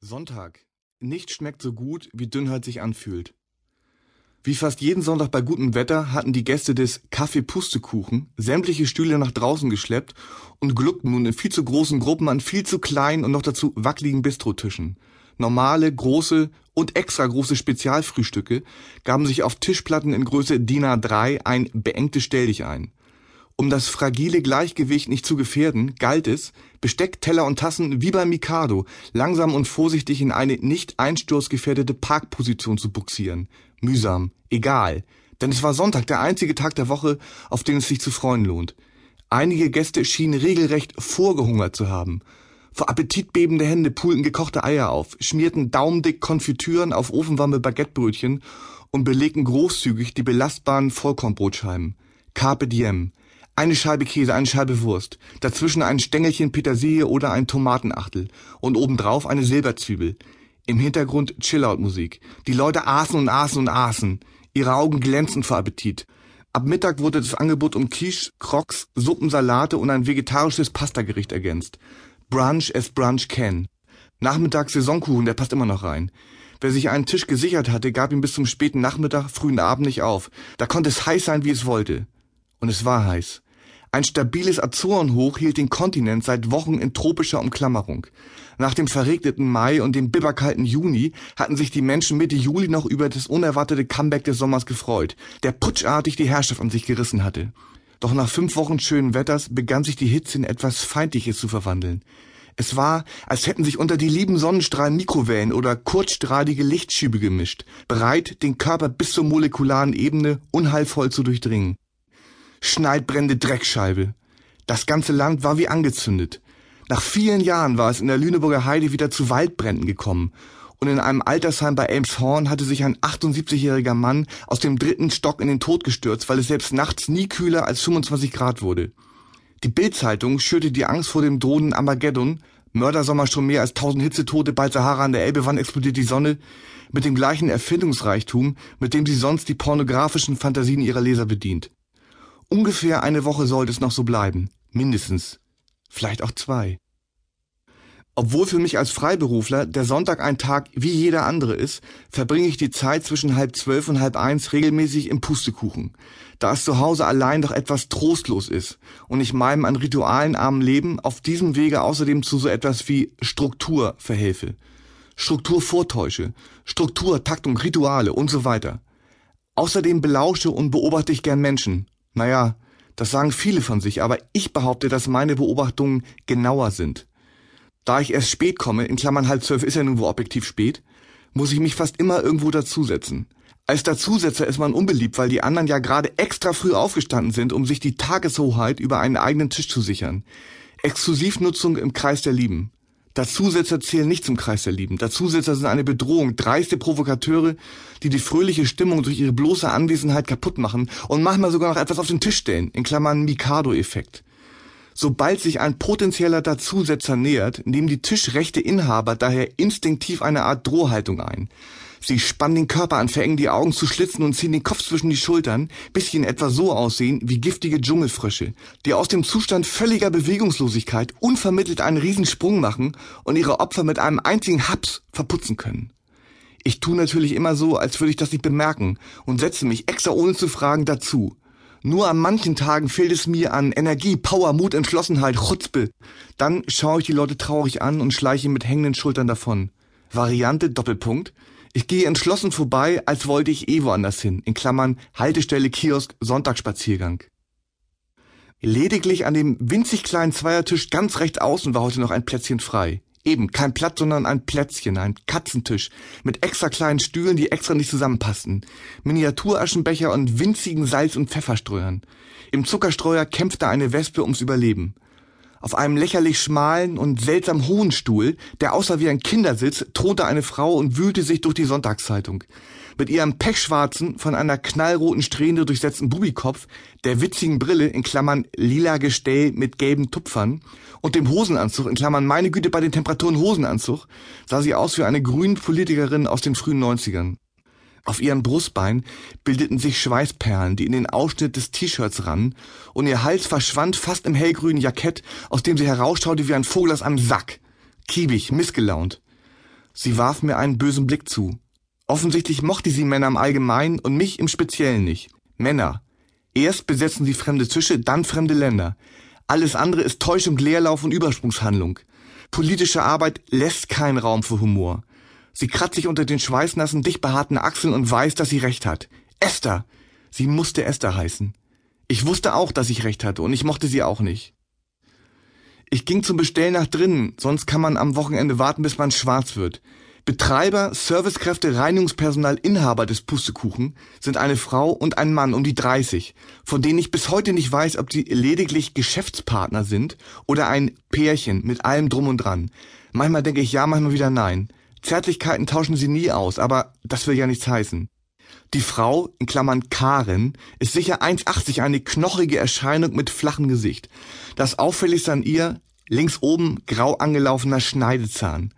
Sonntag. Nichts schmeckt so gut, wie Dünnheit sich anfühlt. Wie fast jeden Sonntag bei gutem Wetter hatten die Gäste des Kaffee Pustekuchen sämtliche Stühle nach draußen geschleppt und gluckten nun in viel zu großen Gruppen an viel zu kleinen und noch dazu wackeligen Bistrotischen. Normale, große und extra große Spezialfrühstücke gaben sich auf Tischplatten in Größe DIN A3 ein beengtes Stelldich ein. Um das fragile Gleichgewicht nicht zu gefährden, galt es, Besteck, Teller und Tassen wie beim Mikado langsam und vorsichtig in eine nicht einsturzgefährdete Parkposition zu buxieren. Mühsam, egal, denn es war Sonntag, der einzige Tag der Woche, auf den es sich zu freuen lohnt. Einige Gäste schienen regelrecht vorgehungert zu haben. Vor appetitbebende Hände pulten gekochte Eier auf, schmierten daumendick Konfitüren auf ofenwarme Baguettebrötchen und belegten großzügig die belastbaren Vollkornbrotscheiben. Carpe diem. Eine Scheibe Käse, eine Scheibe Wurst, dazwischen ein Stängelchen Petersilie oder ein Tomatenachtel und obendrauf eine Silberzwiebel. Im Hintergrund Chillout-Musik. Die Leute aßen und aßen und aßen. Ihre Augen glänzten vor Appetit. Ab Mittag wurde das Angebot um Quiche, Crocs, Suppen, Salate und ein vegetarisches Pastagericht ergänzt. Brunch as Brunch can. Nachmittags Saisonkuchen, der passt immer noch rein. Wer sich einen Tisch gesichert hatte, gab ihn bis zum späten Nachmittag, frühen Abend nicht auf. Da konnte es heiß sein, wie es wollte. Und es war heiß. Ein stabiles Azorenhoch hielt den Kontinent seit Wochen in tropischer Umklammerung. Nach dem verregneten Mai und dem bibberkalten Juni hatten sich die Menschen Mitte Juli noch über das unerwartete Comeback des Sommers gefreut, der putschartig die Herrschaft an sich gerissen hatte. Doch nach fünf Wochen schönen Wetters begann sich die Hitze in etwas Feindliches zu verwandeln. Es war, als hätten sich unter die lieben Sonnenstrahlen Mikrowellen oder kurzstrahlige Lichtschübe gemischt, bereit, den Körper bis zur molekularen Ebene unheilvoll zu durchdringen. Schneidbrände Dreckscheibe. Das ganze Land war wie angezündet. Nach vielen Jahren war es in der Lüneburger Heide wieder zu Waldbränden gekommen. Und in einem Altersheim bei Elmshorn hatte sich ein 78-jähriger Mann aus dem dritten Stock in den Tod gestürzt, weil es selbst nachts nie kühler als 25 Grad wurde. Die Bildzeitung schürte die Angst vor dem drohenden Armageddon, Mördersommer schon mehr als tausend Hitzetote, bald Sahara an der Elbe, wann explodiert die Sonne, mit dem gleichen Erfindungsreichtum, mit dem sie sonst die pornografischen Fantasien ihrer Leser bedient. Ungefähr eine Woche sollte es noch so bleiben. Mindestens. Vielleicht auch zwei. Obwohl für mich als Freiberufler der Sonntag ein Tag wie jeder andere ist, verbringe ich die Zeit zwischen halb zwölf und halb eins regelmäßig im Pustekuchen, da es zu Hause allein doch etwas trostlos ist und ich meinem an Ritualen armen Leben auf diesem Wege außerdem zu so etwas wie Struktur verhelfe. Struktur vortäusche, Struktur, Taktung, Rituale und so weiter. Außerdem belausche und beobachte ich gern Menschen, naja, das sagen viele von sich, aber ich behaupte, dass meine Beobachtungen genauer sind. Da ich erst spät komme, in Klammern halb zwölf ist ja wohl objektiv spät, muss ich mich fast immer irgendwo dazusetzen. Als Dazusetzer ist man unbeliebt, weil die anderen ja gerade extra früh aufgestanden sind, um sich die Tageshoheit über einen eigenen Tisch zu sichern. Exklusivnutzung im Kreis der Lieben. Dazusetzer zählen nicht zum Kreis der Lieben. Dazusetzer sind eine Bedrohung, dreiste Provokateure, die die fröhliche Stimmung durch ihre bloße Anwesenheit kaputt machen und manchmal sogar noch etwas auf den Tisch stellen, in Klammern Mikado-Effekt. Sobald sich ein potenzieller Dazusetzer nähert, nehmen die tischrechte Inhaber daher instinktiv eine Art Drohhaltung ein. Sie spannen den Körper an, verengen die Augen zu Schlitzen und ziehen den Kopf zwischen die Schultern, bis sie in etwa so aussehen wie giftige Dschungelfrösche, die aus dem Zustand völliger Bewegungslosigkeit unvermittelt einen Riesensprung machen und ihre Opfer mit einem einzigen Haps verputzen können. Ich tu natürlich immer so, als würde ich das nicht bemerken und setze mich extra ohne zu fragen dazu. Nur an manchen Tagen fehlt es mir an Energie, Power, Mut, Entschlossenheit, Chutzpe. Dann schaue ich die Leute traurig an und schleiche mit hängenden Schultern davon. Variante Doppelpunkt. Ich gehe entschlossen vorbei, als wollte ich eh woanders hin. In Klammern Haltestelle Kiosk Sonntagsspaziergang. Lediglich an dem winzig kleinen Zweiertisch ganz rechts außen war heute noch ein Plätzchen frei. Eben, kein Platz, sondern ein Plätzchen, ein Katzentisch mit extra kleinen Stühlen, die extra nicht zusammenpassten. Miniaturaschenbecher und winzigen Salz- und Pfefferstreuern. Im Zuckerstreuer kämpfte eine Wespe ums Überleben. Auf einem lächerlich schmalen und seltsam hohen Stuhl, der aussah wie ein Kindersitz, thronte eine Frau und wühlte sich durch die Sonntagszeitung. Mit ihrem pechschwarzen, von einer knallroten Strähne durchsetzten Bubikopf, der witzigen Brille in Klammern lila Gestell mit gelben Tupfern und dem Hosenanzug in Klammern meine Güte bei den Temperaturen Hosenanzug, sah sie aus wie eine grüne Politikerin aus den frühen 90ern. Auf ihren Brustbein bildeten sich Schweißperlen, die in den Ausschnitt des T-Shirts rannen, und ihr Hals verschwand fast im hellgrünen Jackett, aus dem sie herausschaute wie ein Vogel aus einem Sack. Kiebig, missgelaunt. Sie warf mir einen bösen Blick zu. Offensichtlich mochte sie Männer im Allgemeinen und mich im Speziellen nicht. Männer. Erst besetzen sie fremde Tische, dann fremde Länder. Alles andere ist Täuschung, Leerlauf und Übersprungshandlung. Politische Arbeit lässt keinen Raum für Humor. Sie kratzt sich unter den schweißnassen, dicht behaarten Achseln und weiß, dass sie recht hat. Esther! Sie musste Esther heißen. Ich wusste auch, dass ich recht hatte und ich mochte sie auch nicht. Ich ging zum Bestellen nach drinnen, sonst kann man am Wochenende warten, bis man schwarz wird. Betreiber, Servicekräfte, Reinigungspersonal, Inhaber des Pustekuchen sind eine Frau und ein Mann um die 30, von denen ich bis heute nicht weiß, ob sie lediglich Geschäftspartner sind oder ein Pärchen mit allem drum und dran. Manchmal denke ich ja, manchmal wieder nein. Zärtlichkeiten tauschen sie nie aus, aber das will ja nichts heißen. Die Frau, in Klammern Karen, ist sicher 1,80, eine knochige Erscheinung mit flachem Gesicht. Das auffälligste an ihr, links oben grau angelaufener Schneidezahn.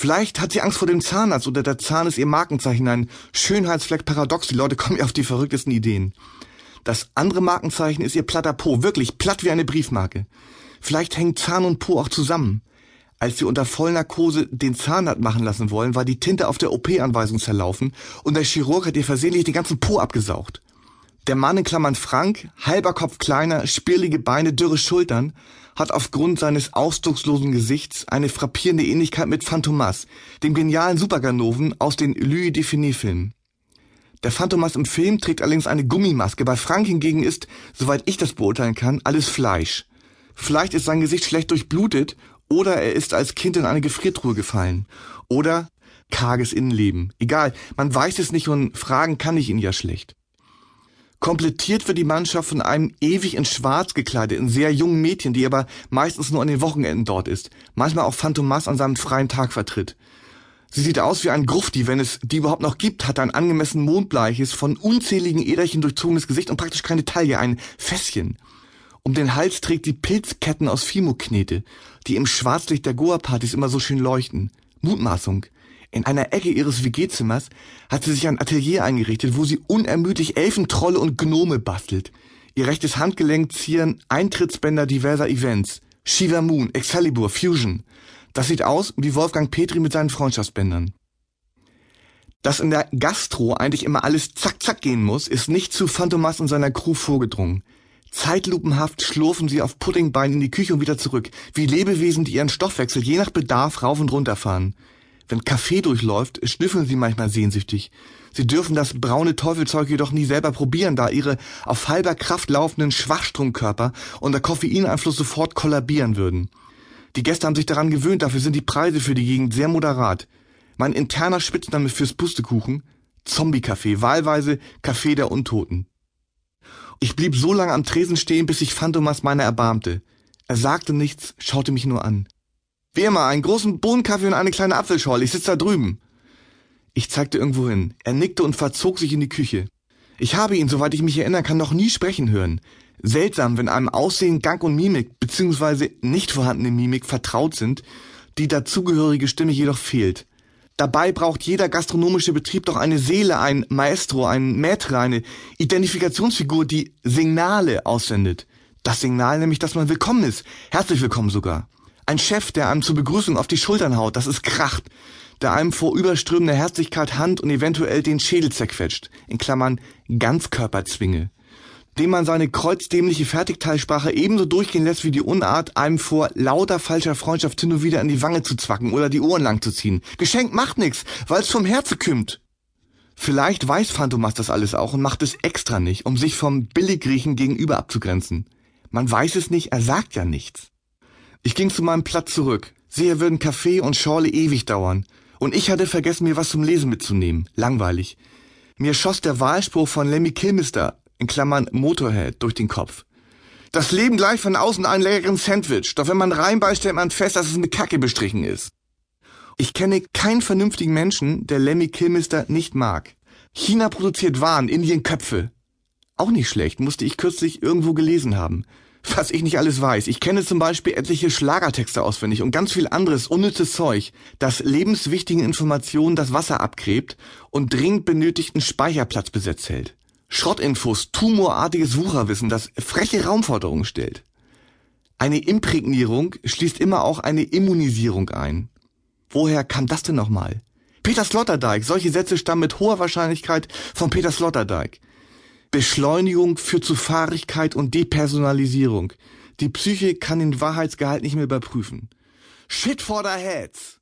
Vielleicht hat sie Angst vor dem Zahnarzt oder der Zahn ist ihr Markenzeichen, ein Schönheitsfleck paradox. Die Leute kommen ja auf die verrücktesten Ideen. Das andere Markenzeichen ist ihr platter Po, wirklich platt wie eine Briefmarke. Vielleicht hängen Zahn und Po auch zusammen. Als sie unter Vollnarkose den Zahn hat machen lassen wollen, war die Tinte auf der OP-Anweisung zerlaufen und der Chirurg hat ihr versehentlich den ganzen Po abgesaugt. Der Mann in Klammern Frank, halber Kopf kleiner, spirlige Beine, dürre Schultern, hat aufgrund seines ausdruckslosen Gesichts eine frappierende Ähnlichkeit mit Phantomas, dem genialen Superganoven aus den Louis Define-Filmen. Der Phantomas im Film trägt allerdings eine Gummimaske, bei Frank hingegen ist, soweit ich das beurteilen kann, alles Fleisch. Vielleicht ist sein Gesicht schlecht durchblutet oder er ist als Kind in eine Gefriertruhe gefallen. Oder karges Innenleben. Egal, man weiß es nicht und fragen kann ich ihn ja schlecht. Komplettiert wird die Mannschaft von einem ewig in Schwarz gekleideten, sehr jungen Mädchen, die aber meistens nur an den Wochenenden dort ist, manchmal auch Phantomas an seinem freien Tag vertritt. Sie sieht aus wie ein Grufti, wenn es die überhaupt noch gibt, hat ein angemessen mondbleiches, von unzähligen Äderchen durchzogenes Gesicht und praktisch keine Taille, ein Fässchen. Um den Hals trägt sie Pilzketten aus Fimo-Knete, die im Schwarzlicht der Goa-Partys immer so schön leuchten. Mutmaßung. In einer Ecke ihres WG-Zimmers hat sie sich ein Atelier eingerichtet, wo sie unermüdlich Elfentrolle und Gnome bastelt. Ihr rechtes Handgelenk zieren Eintrittsbänder diverser Events. Shiva Moon, Excalibur, Fusion. Das sieht aus wie Wolfgang Petri mit seinen Freundschaftsbändern. Dass in der Gastro eigentlich immer alles zack zack gehen muss, ist nicht zu Phantomas und seiner Crew vorgedrungen. Zeitlupenhaft schlurfen sie auf Puddingbein in die Küche und wieder zurück, wie Lebewesen, die ihren Stoffwechsel je nach Bedarf rauf und runter fahren. Wenn Kaffee durchläuft, schnüffeln sie manchmal sehnsüchtig. Sie dürfen das braune Teufelzeug jedoch nie selber probieren, da ihre auf halber Kraft laufenden Schwachstromkörper unter Koffeineinfluss sofort kollabieren würden. Die Gäste haben sich daran gewöhnt, dafür sind die Preise für die Gegend sehr moderat. Mein interner Spitzname fürs Pustekuchen? Zombie-Café, wahlweise Café der Untoten. Ich blieb so lange am Tresen stehen, bis sich Phantomas meiner erbarmte. Er sagte nichts, schaute mich nur an. Wie immer, einen großen Bohnenkaffee und eine kleine Apfelschorle. Ich sitze da drüben. Ich zeigte irgendwo hin. Er nickte und verzog sich in die Küche. Ich habe ihn, soweit ich mich erinnern kann, noch nie sprechen hören. Seltsam, wenn einem Aussehen, Gang und Mimik bzw. nicht vorhandene Mimik vertraut sind, die dazugehörige Stimme jedoch fehlt. Dabei braucht jeder gastronomische Betrieb doch eine Seele, ein Maestro, ein Maître, eine Identifikationsfigur, die Signale aussendet. Das Signal nämlich, dass man willkommen ist. Herzlich willkommen sogar. Ein Chef, der einem zur Begrüßung auf die Schultern haut, das ist Kracht. Der einem vor überströmender Herzlichkeit Hand und eventuell den Schädel zerquetscht. In Klammern Ganzkörperzwinge. Dem man seine kreuzdämliche Fertigteilsprache ebenso durchgehen lässt wie die Unart, einem vor lauter falscher Freundschaft hin und wieder in die Wange zu zwacken oder die Ohren lang zu ziehen. Geschenk macht nix, weil's vom Herze kümmt. Vielleicht weiß Phantomas das alles auch und macht es extra nicht, um sich vom Billiggriechen gegenüber abzugrenzen. Man weiß es nicht, er sagt ja nichts. Ich ging zu meinem Platz zurück. Sicher würden Kaffee und Schorle ewig dauern. Und ich hatte vergessen, mir was zum Lesen mitzunehmen. Langweilig. Mir schoss der Wahlspruch von Lemmy Kilmister, in Klammern Motorhead, durch den Kopf. Das Leben gleich von außen einen leckeren Sandwich, doch wenn man reinbeißt, stellt man fest, dass es mit Kacke bestrichen ist. Ich kenne keinen vernünftigen Menschen, der Lemmy Kilmister nicht mag. China produziert Waren, Indien Köpfe. Auch nicht schlecht, musste ich kürzlich irgendwo gelesen haben was ich nicht alles weiß. Ich kenne zum Beispiel etliche Schlagertexte auswendig und ganz viel anderes unnützes Zeug, das lebenswichtigen Informationen das Wasser abgräbt und dringend benötigten Speicherplatz besetzt hält. Schrottinfos, tumorartiges Wucherwissen, das freche Raumforderungen stellt. Eine Imprägnierung schließt immer auch eine Immunisierung ein. Woher kam das denn nochmal? Peter Sloterdijk. Solche Sätze stammen mit hoher Wahrscheinlichkeit von Peter Sloterdijk. Beschleunigung führt zu Fahrigkeit und Depersonalisierung. Die Psyche kann den Wahrheitsgehalt nicht mehr überprüfen. Shit for the heads!